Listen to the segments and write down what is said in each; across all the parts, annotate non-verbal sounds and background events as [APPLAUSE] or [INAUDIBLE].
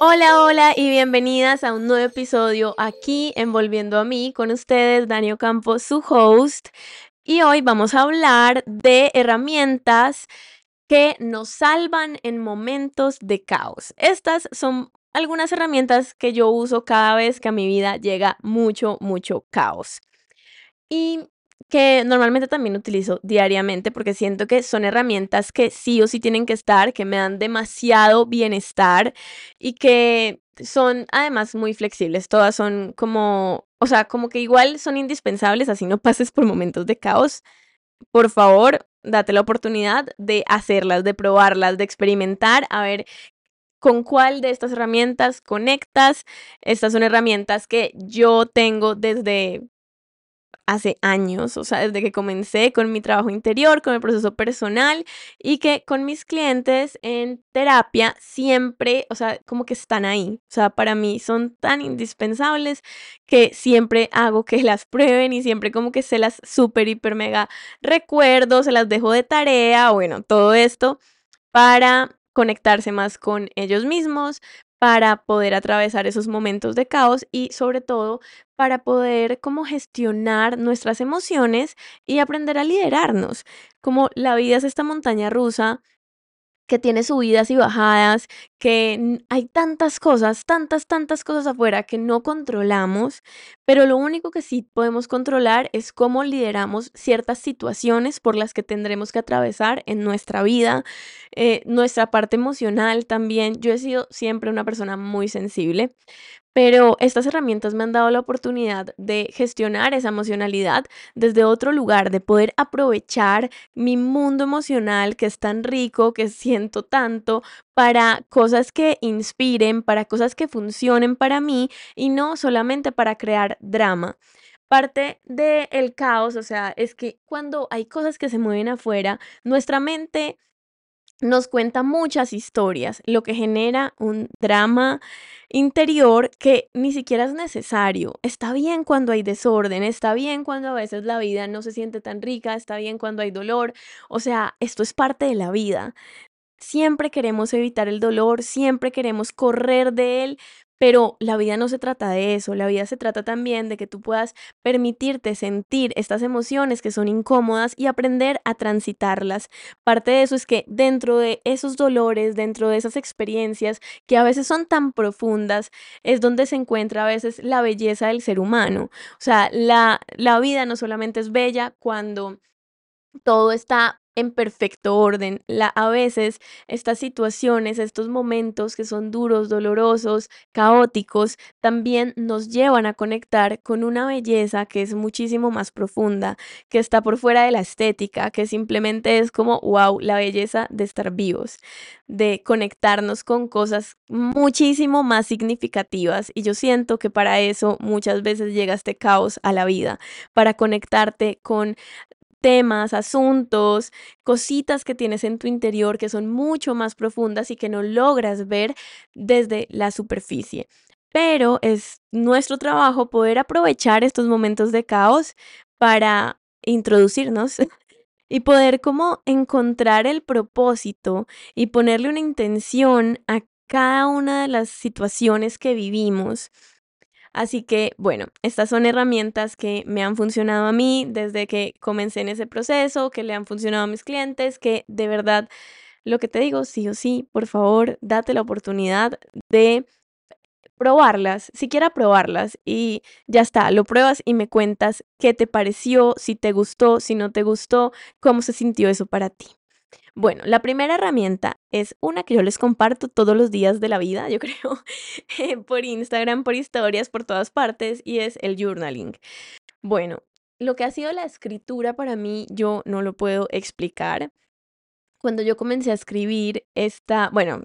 Hola, hola y bienvenidas a un nuevo episodio aquí en Volviendo a mí con ustedes, Daniel Campos, su host. Y hoy vamos a hablar de herramientas que nos salvan en momentos de caos. Estas son algunas herramientas que yo uso cada vez que a mi vida llega mucho, mucho caos. Y que normalmente también utilizo diariamente porque siento que son herramientas que sí o sí tienen que estar, que me dan demasiado bienestar y que son además muy flexibles. Todas son como, o sea, como que igual son indispensables, así no [LAUGHS] pases por momentos de caos. Por favor, date la oportunidad de hacerlas, de probarlas, de experimentar, a ver con cuál de estas herramientas conectas. Estas son herramientas que yo tengo desde hace años, o sea, desde que comencé con mi trabajo interior, con el proceso personal y que con mis clientes en terapia siempre, o sea, como que están ahí. O sea, para mí son tan indispensables que siempre hago que las prueben y siempre como que se las super, hiper, mega recuerdo, se las dejo de tarea, bueno, todo esto para conectarse más con ellos mismos, para poder atravesar esos momentos de caos y sobre todo para poder como gestionar nuestras emociones y aprender a liderarnos. Como la vida es esta montaña rusa que tiene subidas y bajadas, que hay tantas cosas, tantas, tantas cosas afuera que no controlamos, pero lo único que sí podemos controlar es cómo lideramos ciertas situaciones por las que tendremos que atravesar en nuestra vida, eh, nuestra parte emocional también. Yo he sido siempre una persona muy sensible, pero estas herramientas me han dado la oportunidad de gestionar esa emocionalidad desde otro lugar, de poder aprovechar mi mundo emocional que es tan rico, que siento tanto, para cosas que inspiren, para cosas que funcionen para mí y no solamente para crear drama. Parte del caos, o sea, es que cuando hay cosas que se mueven afuera, nuestra mente nos cuenta muchas historias, lo que genera un drama interior que ni siquiera es necesario. Está bien cuando hay desorden, está bien cuando a veces la vida no se siente tan rica, está bien cuando hay dolor, o sea, esto es parte de la vida. Siempre queremos evitar el dolor, siempre queremos correr de él, pero la vida no se trata de eso, la vida se trata también de que tú puedas permitirte sentir estas emociones que son incómodas y aprender a transitarlas. Parte de eso es que dentro de esos dolores, dentro de esas experiencias que a veces son tan profundas, es donde se encuentra a veces la belleza del ser humano. O sea, la, la vida no solamente es bella cuando todo está en perfecto orden. La, a veces estas situaciones, estos momentos que son duros, dolorosos, caóticos, también nos llevan a conectar con una belleza que es muchísimo más profunda, que está por fuera de la estética, que simplemente es como, wow, la belleza de estar vivos, de conectarnos con cosas muchísimo más significativas. Y yo siento que para eso muchas veces llega este caos a la vida, para conectarte con temas, asuntos, cositas que tienes en tu interior que son mucho más profundas y que no logras ver desde la superficie. Pero es nuestro trabajo poder aprovechar estos momentos de caos para introducirnos [LAUGHS] y poder como encontrar el propósito y ponerle una intención a cada una de las situaciones que vivimos Así que, bueno, estas son herramientas que me han funcionado a mí desde que comencé en ese proceso, que le han funcionado a mis clientes, que de verdad, lo que te digo, sí o sí, por favor, date la oportunidad de probarlas, siquiera probarlas y ya está, lo pruebas y me cuentas qué te pareció, si te gustó, si no te gustó, cómo se sintió eso para ti. Bueno, la primera herramienta es una que yo les comparto todos los días de la vida, yo [LAUGHS] creo, eh, por Instagram, por historias, por todas partes, y es el journaling. Bueno, lo que ha sido la escritura para mí, yo no lo puedo explicar. Cuando yo comencé a escribir esta, bueno,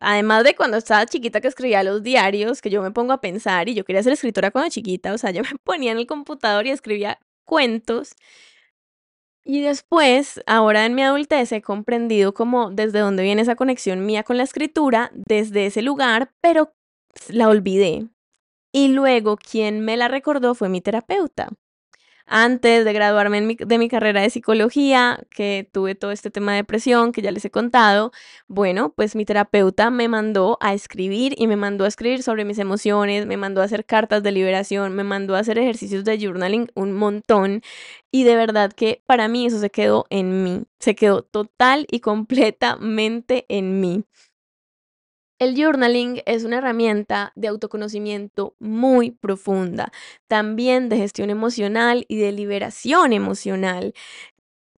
además de cuando estaba chiquita que escribía los diarios, que yo me pongo a pensar y yo quería ser escritora cuando chiquita, o sea, yo [LAUGHS] me ponía en el computador y escribía cuentos y después, ahora en mi adultez, he comprendido como desde dónde viene esa conexión mía con la escritura, desde ese lugar, pero la olvidé. Y luego quien me la recordó fue mi terapeuta. Antes de graduarme de mi carrera de psicología, que tuve todo este tema de depresión que ya les he contado, bueno, pues mi terapeuta me mandó a escribir y me mandó a escribir sobre mis emociones, me mandó a hacer cartas de liberación, me mandó a hacer ejercicios de journaling un montón y de verdad que para mí eso se quedó en mí, se quedó total y [LAUGHS] completamente en mí. El journaling es una herramienta de autoconocimiento muy profunda, también de gestión emocional y de liberación emocional.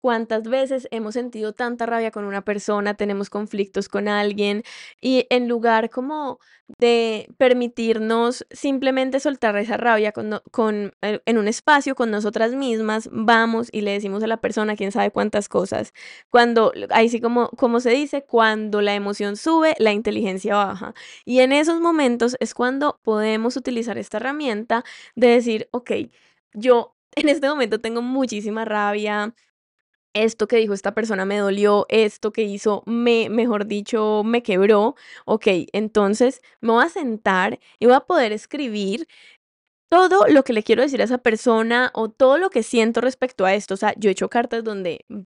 ¿Cuántas veces hemos sentido tanta rabia con una persona, tenemos conflictos con alguien y en lugar como de permitirnos simplemente soltar esa rabia con, con, eh, en un espacio con nosotras mismas, vamos y le decimos a la persona quién sabe cuántas cosas. Cuando, ahí sí como, como se dice, cuando la emoción sube, la inteligencia baja. Y en esos momentos es cuando podemos utilizar esta herramienta de decir, ok, yo en este momento tengo muchísima rabia, esto que dijo esta persona me dolió, esto que hizo me, mejor dicho, me quebró. Ok, entonces me voy a sentar y voy a poder escribir todo lo que le quiero decir a esa persona o todo lo que siento respecto a esto. O sea, yo he hecho cartas donde mm,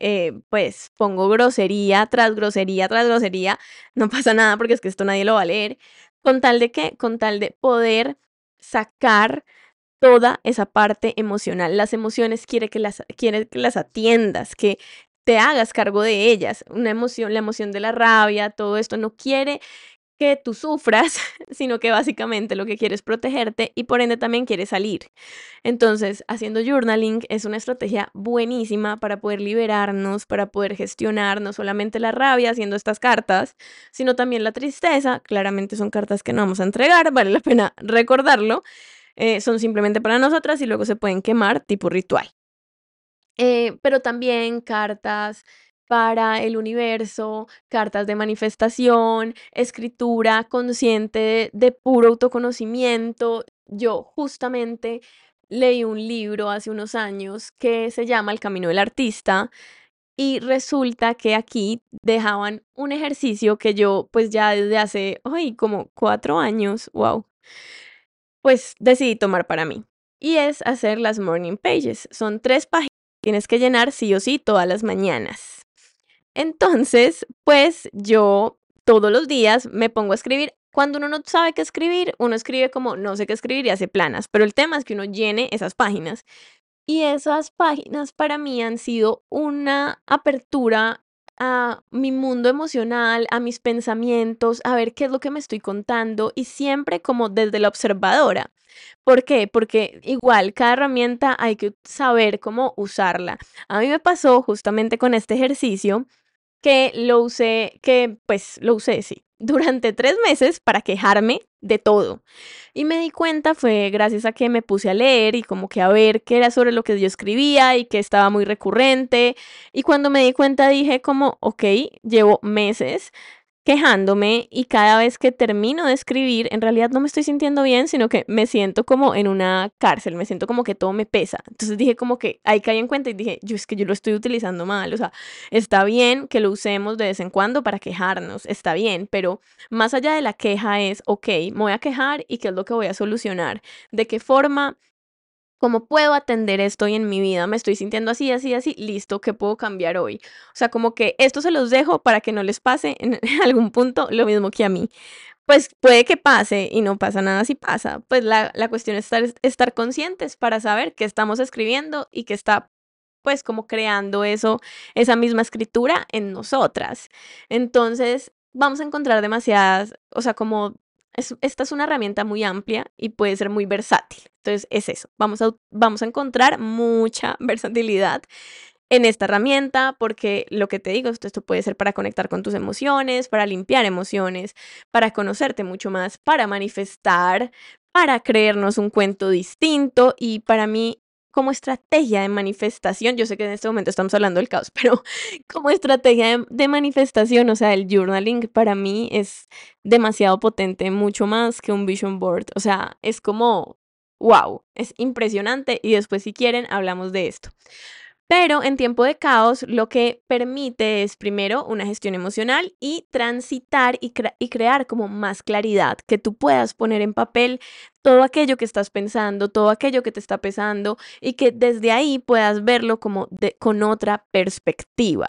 eh, pues pongo grosería tras grosería tras grosería, no pasa nada porque es que esto nadie lo va a leer, con tal de que, con tal de poder sacar toda esa parte emocional. Las emociones quiere que las, quiere que las atiendas, que te hagas cargo de ellas. Una emoción, la emoción de la rabia, todo esto no quiere que tú sufras, [LAUGHS] sino que básicamente lo que quiere es protegerte y por ende también quiere salir. Entonces, haciendo journaling es una estrategia buenísima para poder liberarnos, para poder gestionar no solamente la rabia haciendo estas cartas, sino también la tristeza. Claramente son cartas que no vamos a entregar, vale la pena recordarlo. Eh, son simplemente para nosotras y luego se pueden quemar tipo ritual. Eh, pero también cartas para el universo, cartas de manifestación, escritura consciente de, puro autoconocimiento. Yo justamente leí un libro hace unos años que se llama El Camino del Artista y resulta que aquí dejaban un ejercicio que yo pues ya desde hace, ay, como cuatro años, wow, pues decidí tomar para mí. Y es hacer las morning pages. Son tres páginas que tienes que llenar sí o sí todas las mañanas. Entonces, pues yo todos los días me pongo a escribir. Cuando uno no sabe qué escribir, uno escribe como no sé qué escribir y hace planas. Pero el tema es que uno llene esas páginas. Y esas páginas para mí han sido una apertura a mi mundo emocional, a mis pensamientos, a ver qué es lo que me estoy contando y siempre como desde la observadora. ¿Por qué? Porque igual cada herramienta hay que saber cómo usarla. A mí me pasó justamente con este ejercicio que lo usé, que pues lo usé, sí, durante tres meses para quejarme de todo. Y me di cuenta fue gracias a que me puse a leer y como que a ver qué era sobre lo que yo escribía y que estaba muy recurrente. Y cuando me di cuenta dije como, ok, llevo meses quejándome y cada vez que termino de escribir, en realidad no me estoy sintiendo bien, sino que me siento como en una cárcel, me siento como que todo me pesa. Entonces dije como que ahí caí en cuenta y dije, yo es que yo lo estoy utilizando mal, o sea, está bien que lo usemos de vez en cuando para quejarnos, está bien, pero más allá de la queja es, ok, me voy a quejar y qué es lo que voy a solucionar, de qué forma ¿Cómo puedo atender esto hoy en mi vida? Me estoy sintiendo así, así, así, listo, ¿qué puedo cambiar hoy? O sea, como que esto se los dejo para que no les pase en [LAUGHS] algún punto lo mismo que a mí. Pues puede que pase y no pasa nada si pasa. Pues la, la cuestión es estar, estar conscientes para saber qué estamos escribiendo y que está pues como creando eso, esa misma escritura en nosotras. Entonces, vamos a encontrar demasiadas, o sea, como esta es una herramienta muy amplia y puede ser muy versátil. Entonces es eso, vamos a, vamos a encontrar mucha [LAUGHS] versatilidad en esta herramienta porque lo que te digo, esto, esto puede ser para conectar con tus emociones, para limpiar emociones, para conocerte mucho más, para manifestar, para creernos un cuento distinto y para mí como estrategia de manifestación, yo sé que en este momento estamos hablando del caos, [LAUGHS] pero como estrategia de, manifestación, o sea, el journaling para mí es demasiado potente, mucho más que un vision board, o sea, es como, wow, es impresionante y después si quieren hablamos de esto. Pero en tiempo de caos lo que permite es primero una gestión emocional y transitar y, y, crear como más claridad, que tú puedas poner en papel todo aquello que estás pensando, todo aquello que te está pesando y que desde ahí puedas verlo como de, con otra perspectiva.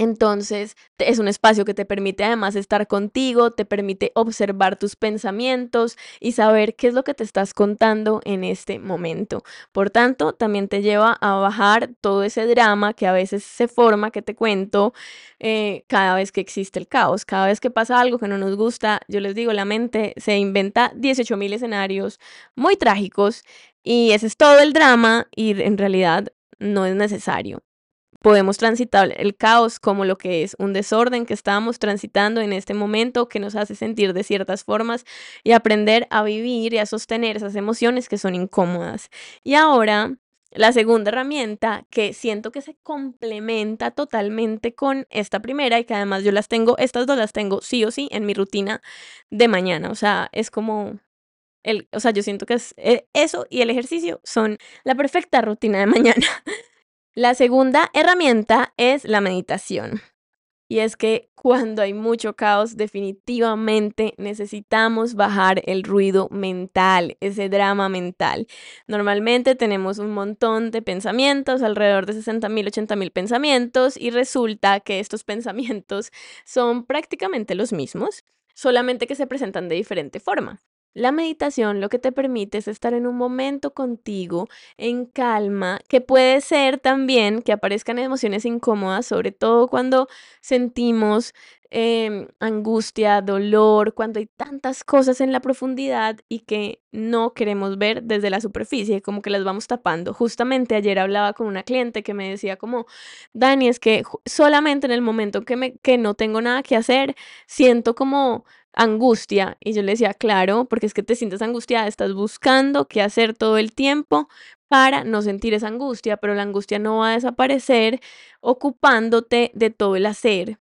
Entonces, es un espacio que te permite además estar contigo, te permite observar tus pensamientos y saber qué es lo que te estás contando en este momento. Por tanto, también te lleva a bajar todo ese drama que a veces se forma, que te cuento, eh, cada vez que existe el caos, cada vez que pasa algo que no nos gusta, yo les digo, la mente se inventa 18 mil escenarios muy trágicos y ese es todo el drama y en realidad no es necesario podemos transitar el caos como lo que es un desorden que estamos transitando en este momento que nos hace sentir de ciertas formas y aprender a vivir y a sostener esas emociones que son incómodas. Y ahora, la segunda herramienta que siento que se complementa totalmente con esta primera y que además yo las tengo, estas dos las tengo sí o sí en mi rutina de mañana, o sea, es como el, o sea, yo siento que es, eh, eso y el ejercicio son la perfecta rutina de mañana. [LAUGHS] La segunda herramienta es la meditación. Y es que cuando hay mucho caos, definitivamente necesitamos bajar el ruido mental, ese drama mental. Normalmente tenemos un montón de pensamientos, alrededor de 60 mil, 80 mil pensamientos, y resulta que estos [LAUGHS] pensamientos son prácticamente los mismos, solamente que se presentan de diferente forma. La meditación lo que te permite es estar en un momento contigo, en calma, que puede ser también que aparezcan emociones incómodas, sobre todo cuando sentimos em, angustia, dolor, cuando hay tantas cosas en la profundidad y que no queremos ver desde la superficie, como que las vamos tapando. Justamente ayer hablaba con una cliente que me decía como, Dani, es que solamente en el momento que, me, que no tengo nada que hacer, siento como angustia. Y yo le decía, claro, porque es que te sientes angustiada, estás buscando qué hacer todo el tiempo para no sentir esa angustia, pero la angustia no va a desaparecer ocupándote de todo el hacer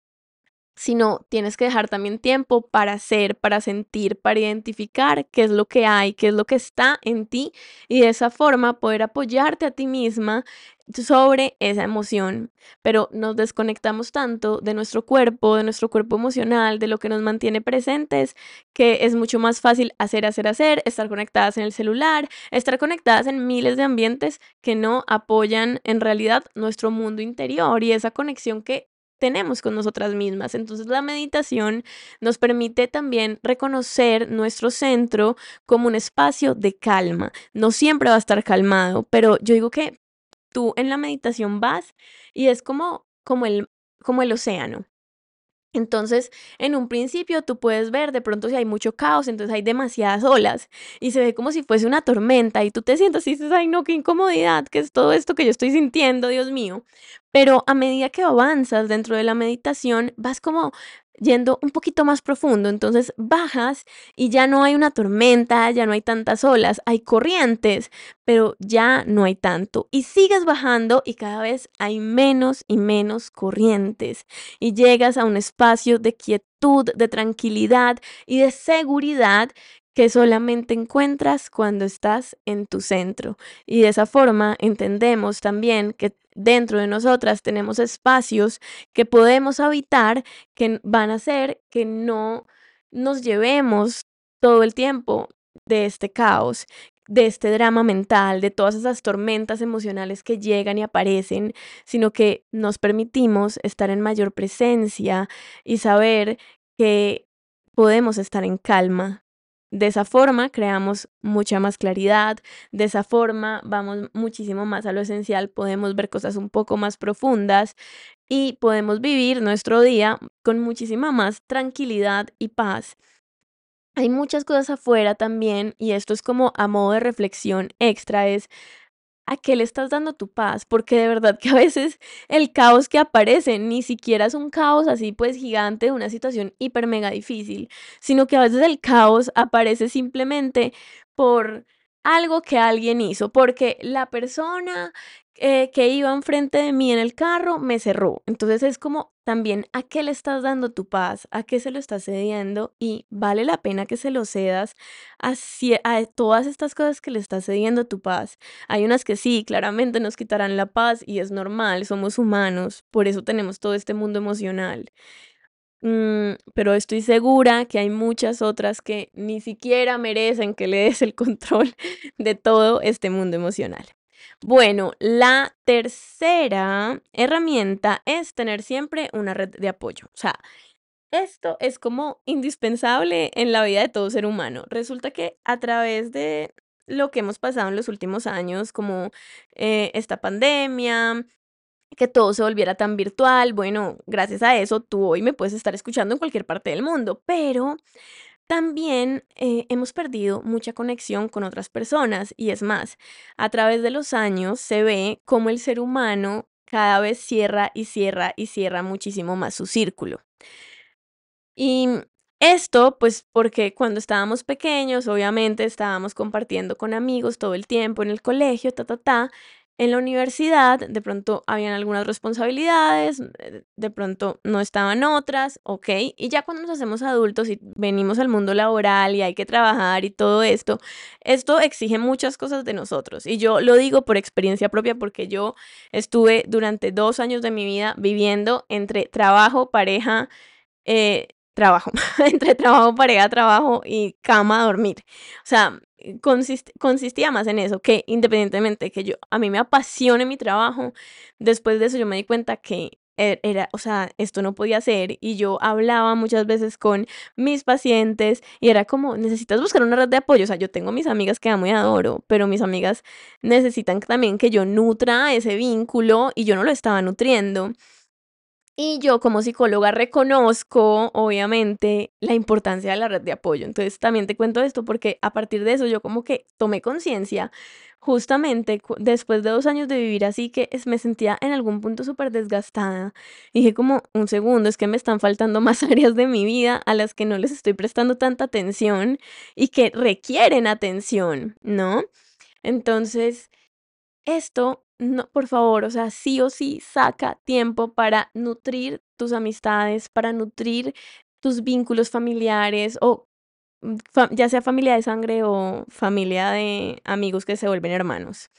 sino tienes que dejar también tiempo para hacer, para sentir, para identificar qué es lo que hay, qué es lo que está en ti y de esa forma poder apoyarte a ti misma sobre esa emoción. Pero nos desconectamos tanto de nuestro cuerpo, de nuestro cuerpo emocional, de lo que nos mantiene presentes, que es mucho más fácil hacer, hacer, hacer, estar conectadas en el celular, estar conectadas en miles de ambientes que no apoyan en realidad nuestro mundo interior y esa conexión que tenemos con nosotras mismas. Entonces la meditación nos permite también reconocer nuestro centro como un espacio de calma. No siempre va a estar calmado, pero yo digo que tú en la meditación vas y es como, como, el, como el océano. Entonces, en un principio tú puedes ver de pronto si hay mucho caos, entonces hay demasiadas olas y se ve como si fuese una tormenta y tú te sientas y dices, ay no, qué incomodidad, qué es todo esto que yo estoy sintiendo, Dios mío. Pero a medida que avanzas dentro de la meditación, vas como yendo un poquito más profundo, entonces bajas y ya no hay una tormenta, ya no hay tantas olas, hay corrientes, pero ya no hay tanto. Y sigues bajando y cada vez hay menos y menos corrientes y llegas a un espacio de quietud, de tranquilidad y de seguridad que solamente encuentras cuando estás en tu centro. Y de esa forma entendemos también que dentro de nosotras tenemos espacios que podemos habitar que van a hacer que no nos llevemos todo el tiempo de este caos, de este drama mental, de todas esas tormentas emocionales que llegan y aparecen, sino que nos permitimos estar en mayor presencia y saber que podemos estar en calma, de esa forma creamos mucha más claridad, de esa forma vamos muchísimo más a lo esencial, podemos ver cosas un poco más profundas y podemos vivir nuestro día con muchísima más tranquilidad y paz. Hay muchas cosas afuera también y esto es como a modo de reflexión extra, es ¿A qué le estás dando tu paz? Porque de verdad que a veces el caos que aparece ni siquiera es un caos así pues gigante, una situación hiper mega difícil, sino que a veces el caos aparece simplemente por algo que alguien hizo, porque la persona eh, que iba enfrente de mí en el carro me cerró. Entonces es como también a qué le estás dando tu paz, a qué se lo estás cediendo y vale la pena que se lo cedas a, a todas estas cosas que le estás cediendo tu paz. Hay unas que sí, claramente nos quitarán la paz y es normal, somos humanos, por eso tenemos todo este mundo emocional. Mm, pero estoy segura que hay muchas otras que ni siquiera merecen que le des el [LAUGHS] control de todo este mundo emocional. Bueno, la tercera herramienta es tener siempre una red de apoyo. O sea, esto es como indispensable en la vida de todo ser humano. Resulta que a través de lo que hemos pasado en los últimos años, como eh, esta pandemia, que todo se volviera tan virtual, bueno, gracias a eso tú hoy me puedes estar escuchando en cualquier parte del mundo, pero también eh, hemos perdido mucha conexión con otras personas y es más, a través de los años se ve cómo el ser humano cada vez cierra y cierra y cierra muchísimo más su círculo. Y esto, pues porque cuando estábamos pequeños, obviamente estábamos compartiendo con amigos todo el tiempo en el colegio, ta, ta, ta, en la universidad de pronto habían algunas responsabilidades, de pronto no estaban otras, ok, y ya cuando nos hacemos adultos y venimos al mundo laboral y hay que trabajar y todo esto, esto exige muchas cosas de nosotros. Y yo lo digo por experiencia propia porque yo estuve durante dos años de mi vida viviendo entre trabajo, pareja, eh, trabajo, [LAUGHS] entre trabajo, pareja, trabajo y cama, dormir. O sea, consistía más en eso, que independientemente de que yo, a mí me apasione mi trabajo, después de eso yo me di cuenta que e, era, o sea, esto no podía ser y yo hablaba muchas veces con mis pacientes y era como, necesitas buscar una red de apoyo, o sea, yo tengo mis amigas que amo y adoro, pero mis amigas necesitan también que yo nutra ese vínculo y yo no lo estaba nutriendo. Y yo como psicóloga reconozco, obviamente, la importancia de la red de apoyo. Entonces también te cuento esto porque a partir de eso yo como que tomé conciencia, justamente después de dos años de vivir así, que me sentía en algún punto súper desgastada. Dije como, un segundo, es que me están faltando más [LAUGHS] áreas de mi vida a las que no les estoy prestando tanta atención y que requieren atención, ¿no? Entonces, esto no, por favor, o sea, sí o sí saca tiempo para nutrir tus amistades, para nutrir tus vínculos familiares o mm, ya sea familia de sangre o familia de amigos que se vuelven hermanos.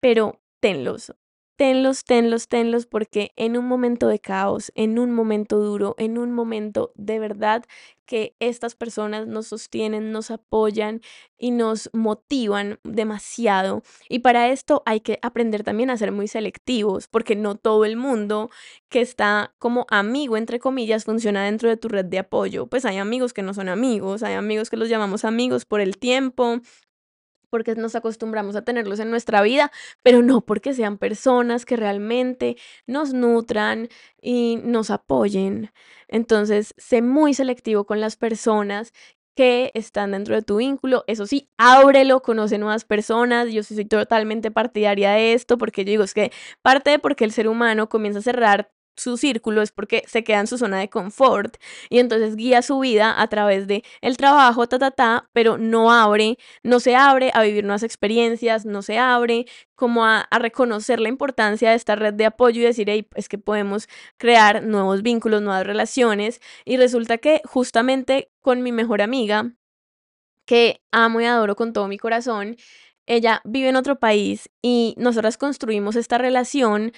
Pero tenlos, tenlos, tenlos, tenlos, porque en un momento de caos, en un momento duro, en un momento de verdad que estas personas nos sostienen, nos apoyan y nos motivan demasiado. Y para esto hay que aprender también a ser muy selectivos, porque no todo el mundo que está como amigo, entre comillas, funciona dentro de tu red de apoyo. Pues hay amigos que no son amigos, hay amigos que los llamamos amigos por el tiempo, porque nos acostumbramos a tenerlos en nuestra vida, pero no porque sean personas que realmente nos nutran y nos apoyen. Entonces, sé muy selectivo con las personas que están dentro de tu vínculo. Eso sí, ábrelo, conoce nuevas personas. Yo soy totalmente partidaria de esto porque yo digo, es que parte de porque el ser humano comienza a cerrar su círculo es porque se queda en su zona de confort y entonces guía su vida a través de el trabajo, ta, pero no abre, no se abre a vivir nuevas experiencias, no se abre como a, reconocer la importancia de esta red de apoyo y decir, hey, es que podemos crear nuevos vínculos, nuevas relaciones y resulta que justamente con mi mejor amiga, que amo y adoro con todo mi corazón, ella vive en otro país y nosotras construimos esta relación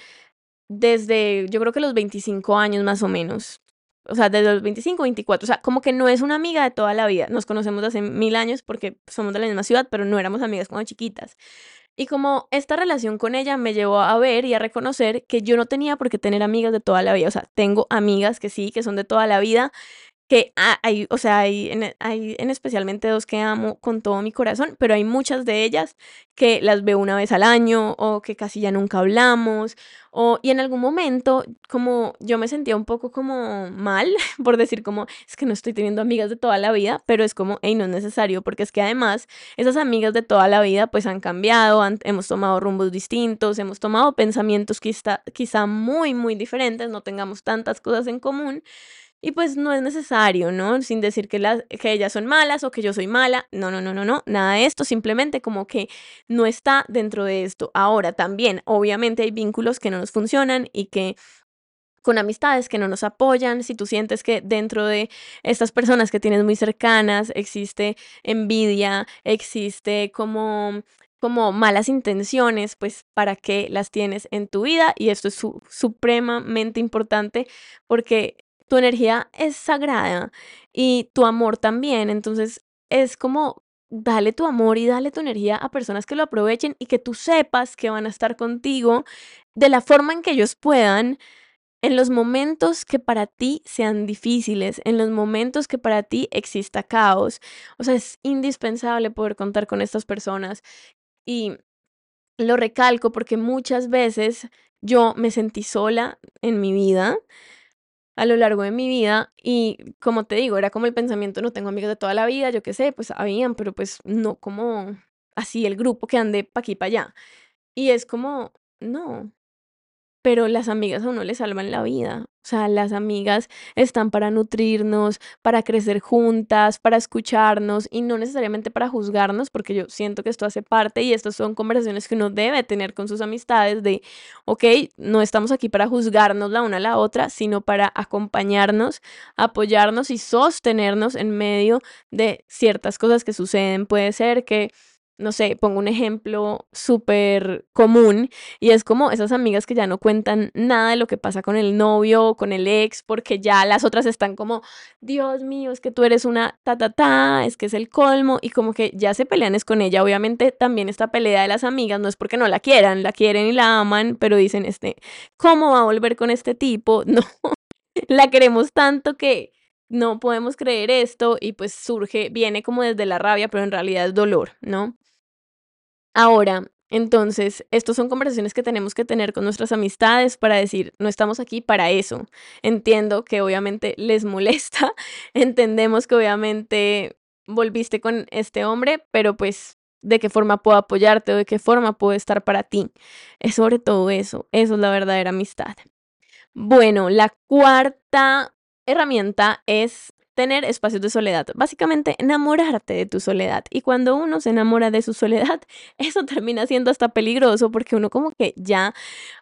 desde yo creo que los 25 años más o menos. O sea, desde los 25, 24. O sea, como que no es una amiga de toda la vida. Nos conocemos hace mil años porque somos de la misma ciudad, pero no éramos amigas cuando chiquitas. Y como esta relación con ella me llevó a ver y a reconocer que yo no tenía por qué tener amigas de toda la vida. O sea, tengo amigas que sí, que son de toda la vida, que hay, o sea, hay en, hay en especialmente dos que amo con todo mi corazón, pero hay muchas de ellas que las veo una vez al año o que casi ya nunca hablamos o y en algún momento como yo me sentía un poco como mal [LAUGHS] por decir como es que no estoy teniendo amigas de toda la vida, pero es como, hey, no es necesario porque es que además esas amigas de toda la vida pues han cambiado, hemos tomado rumbos distintos, hemos tomado pensamientos quizá, quizá muy muy diferentes, no tengamos tantas cosas en común Y pues no es necesario, ¿no? Sin decir que, las, que ellas son malas o que yo soy mala. No, no, no, no, no. Nada de esto. Simplemente como que no está dentro de esto. Ahora también, obviamente hay vínculos que no nos funcionan y que con amistades que no nos apoyan, si tú sientes que dentro de estas personas que tienes muy cercanas existe envidia, existe como como malas intenciones, pues para qué las tienes en tu vida y esto es supremamente importante porque tu energía es sagrada y tu amor también, entonces es como dale tu amor y dale tu energía a personas que lo aprovechen y que tú sepas que van a estar contigo de la forma en que ellos puedan en los momentos que para ti sean difíciles, en los momentos que para ti exista caos. O sea, es indispensable poder contar con estas personas. Y lo recalco porque muchas veces yo me sentí sola en mi vida, a lo largo de mi vida, y como te digo, era como el pensamiento, no tengo amigos de toda la vida, yo qué sé, pues habían, pero pues no como así el grupo que ande pa' aquí, pa' allá. Y es como, no, pero las amigas a uno le salvan la vida. O sea, las amigas están para nutrirnos, para crecer juntas, para escucharnos y no necesariamente para juzgarnos, porque yo siento que esto hace parte y estas son conversaciones que uno debe tener con sus amistades de, ok, no estamos aquí para juzgarnos la una a la otra, sino para acompañarnos, apoyarnos y sostenernos en medio de ciertas cosas que suceden. Puede ser que no sé, pongo un ejemplo súper común y es como esas amigas que ya no cuentan nada de lo que pasa con el novio o con el ex porque ya las otras están como, Dios mío, es que tú eres una ta ta ta, es que es el colmo y como que ya se pelean es con ella. Obviamente también esta pelea de las amigas no es porque no la quieran, la quieren y la aman, pero dicen, este, ¿cómo va a volver con este tipo? [LAUGHS] No, la queremos tanto que no podemos creer esto y pues surge, viene como desde la rabia, pero en realidad es dolor, ¿no? Ahora, entonces, estas son conversaciones que tenemos que tener con nuestras amistades para decir, no estamos aquí para eso. Entiendo que obviamente les [LAUGHS] molesta, entendemos que obviamente volviste con este hombre, pero pues de qué forma puedo apoyarte o de qué forma puedo estar para ti. Es sobre todo eso, eso es la verdadera amistad. Bueno, la cuarta herramienta es tener espacios de soledad. Básicamente, enamorarte de tu soledad. Y cuando uno se enamora de su soledad, [LAUGHS] eso termina siendo hasta peligroso porque uno como que ya,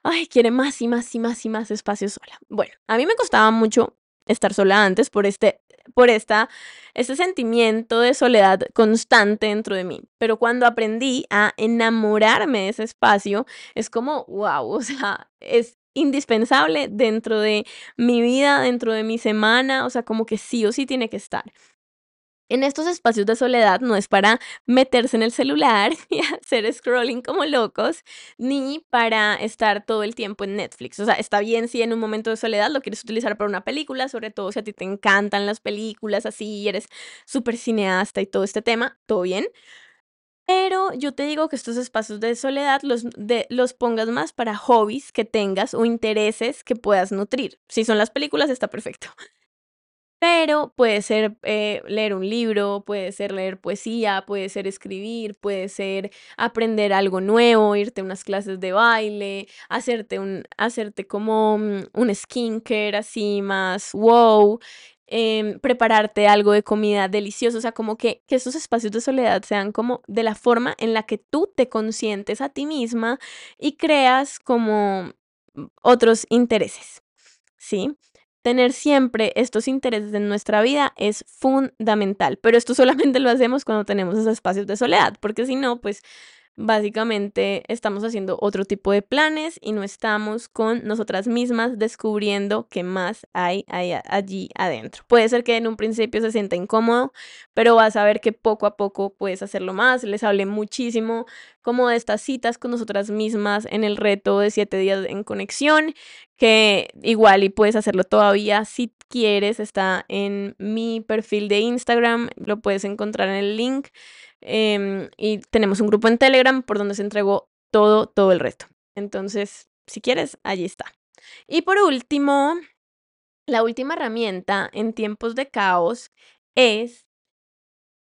ay, quiere más y más y más y más espacio sola. Bueno, a mí me costaba mucho estar sola antes por este por esta este sentimiento de soledad constante dentro de mí, pero cuando aprendí a enamorarme de ese espacio es como wow, o sea, es indispensable dentro de mi vida, dentro de mi semana, o sea, como que sí o sí tiene que estar. En estos espacios de soledad no es para meterse en el celular [LAUGHS] y hacer scrolling como locos, ni para estar todo el tiempo en Netflix. O sea, está bien si en un momento de soledad lo quieres utilizar para una película, sobre todo si a ti te encantan las películas así y eres súper cineasta y todo este tema, todo bien. Pero yo te digo que estos espacios de soledad los, de, los pongas más para hobbies que tengas o intereses que puedas nutrir. Si son las películas, está perfecto. Pero puede ser eh, leer un libro, puede ser leer poesía, puede ser escribir, puede ser aprender algo nuevo, irte a unas clases de baile, hacerte un, hacerte como mm, un skincare así más wow, Em, prepararte algo de comida delicioso, o sea, como que, que esos espacios de soledad sean como de la forma en la que tú te consientes a ti misma y creas como mm, otros intereses, ¿sí? Tener siempre estos intereses en nuestra vida es fundamental, pero esto [LAUGHS] solamente lo hacemos cuando tenemos esos espacios de soledad, porque si no, pues básicamente estamos haciendo otro tipo de planes y no estamos con nosotras mismas descubriendo qué más hay, allí adentro. Puede ser que en un principio se sienta incómodo, pero vas a ver que poco a poco puedes hacerlo más. Les hablé muchísimo como de estas citas con nosotras mismas en el reto de siete días en conexión, que igual y puedes hacerlo todavía si quieres, está en mi perfil de Instagram, lo puedes encontrar en el link. Em, y tenemos un grupo en Telegram por donde se entregó todo, todo el resto. Entonces, si quieres, allí está. Y por último, la última herramienta en tiempos de caos es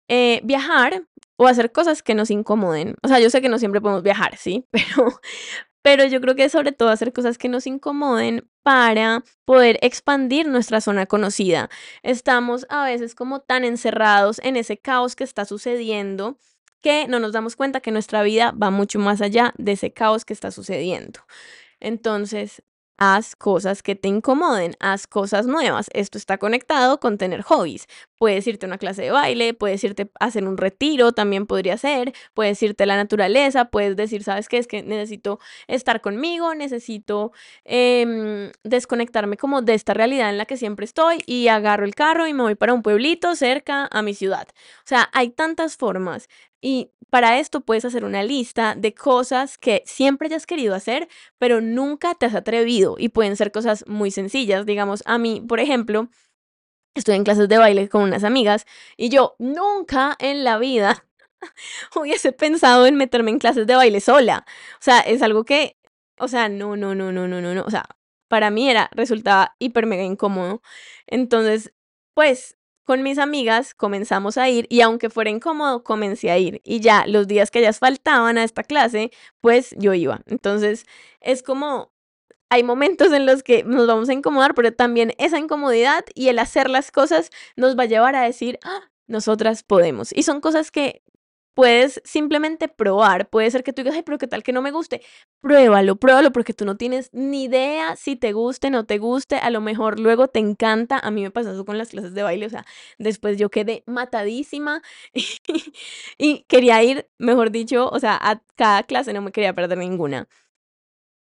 eh, viajar o hacer cosas que nos incomoden. O sea, yo sé que no siempre podemos viajar, ¿sí? [LAUGHS] Pero, pero yo creo que sobre todo hacer cosas que nos incomoden para poder expandir nuestra zona conocida. Estamos a veces como tan encerrados en ese caos que está sucediendo que no nos damos cuenta que nuestra vida va mucho más allá de ese caos que está sucediendo. Entonces, haz cosas que te incomoden, haz cosas nuevas. Esto está conectado con tener hobbies. Puedes irte a una clase de baile, puedes irte a hacer un retiro, también podría ser, puedes irte a la naturaleza, puedes decir, ¿sabes qué? Es que necesito estar conmigo, necesito em, desconectarme como de esta realidad en la que siempre estoy y agarro el carro y me voy para un pueblito cerca a mi ciudad. O sea, hay tantas formas y para esto puedes hacer una lista de cosas que siempre hayas querido hacer, pero nunca te has atrevido. Y pueden ser cosas muy sencillas. Digamos, a mí, por ejemplo, estoy en clases de baile con unas amigas y yo nunca en la vida [LAUGHS] hubiese pensado en meterme en clases de baile sola. O sea, es algo que, o sea, no, no, no, no, no, no, no. O sea, para mí era, resultaba hiper mega incómodo. Entonces, pues con mis amigas comenzamos a ir y aunque fuera incómodo, comencé a ir. Y ya los días que ellas faltaban a esta clase, pues yo iba. Entonces es como, hay momentos en los que nos vamos a incomodar, pero también esa incomodidad y el hacer las cosas nos va a llevar a decir, ah, nosotras podemos. Y son cosas que Puedes simplemente probar. Puede ser que tú digas, ay, pero qué tal que no me guste. Pruébalo, pruébalo porque tú no tienes ni idea si te guste, no te guste. A lo mejor luego te encanta. A mí me pasó eso con las clases de baile. O sea, después yo quedé matadísima [LAUGHS] y, quería ir, mejor dicho, o sea, a cada clase no me quería perder ninguna.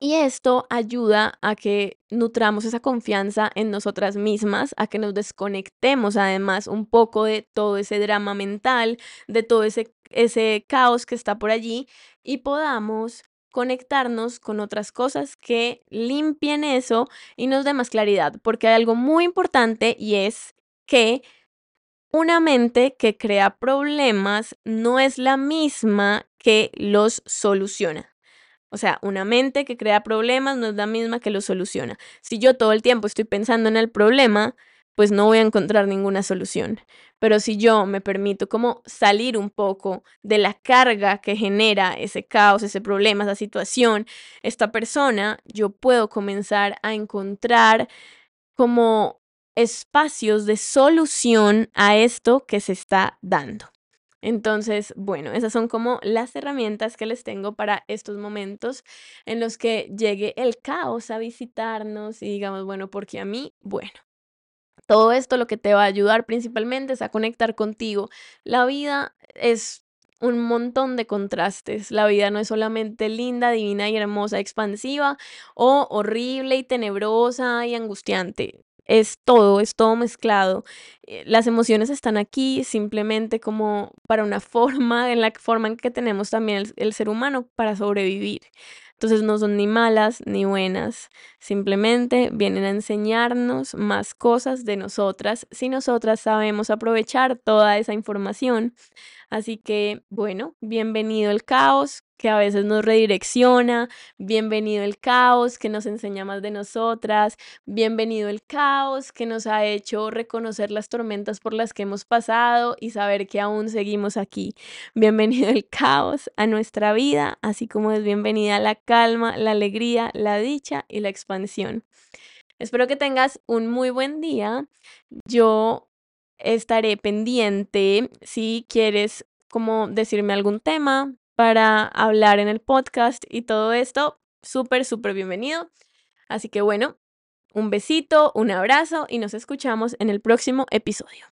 Y esto ayuda a que nutramos esa confianza en nosotras mismas, a que nos desconectemos además un poco de todo ese drama mental, de todo ese, ese caos que está por allí y podamos conectarnos con otras cosas que limpien eso y nos dé más claridad, porque hay algo muy importante y es que una mente que crea problemas no es la misma que los soluciona. O sea, una mente que crea problemas no es la misma que los soluciona. Si yo todo el tiempo estoy pensando en el problema, pues no voy a encontrar ninguna solución. Pero si yo me permito como salir un poco de la carga que genera ese caos, ese problema, esa situación, esta persona, yo puedo comenzar a encontrar como espacios de solución a esto que se está dando. Entonces, bueno, esas son como las herramientas que les tengo para estos momentos en los que llegue el caos a visitarnos y digamos, bueno, porque a mí, bueno, todo esto lo que te va a ayudar principalmente es a conectar contigo. La vida es un montón de contrastes. La vida no es solamente linda, divina y hermosa, expansiva o horrible y tenebrosa y angustiante es todo, es todo mezclado. Eh, las emociones están aquí simplemente como para una [LAUGHS] forma, en la forma en que tenemos también el, ser humano para sobrevivir. Entonces no son ni malas ni buenas, simplemente vienen a enseñarnos más cosas de nosotras si nosotras sabemos aprovechar toda esa información. Así que, bueno, bienvenido el caos, que a veces nos redirecciona, bienvenido el caos que nos enseña más de nosotras, bienvenido el caos que nos ha hecho reconocer las tormentas por las que hemos pasado y saber que aún seguimos aquí, bienvenido el caos a nuestra vida, así como es bienvenida la calma, la alegría, la dicha y la expansión. Espero que tengas un muy buen día. Yo estaré pendiente si quieres como decirme algún tema, para hablar en el podcast y todo esto, súper, súper bienvenido. Así que bueno, un besito, un abrazo y nos escuchamos en el próximo episodio.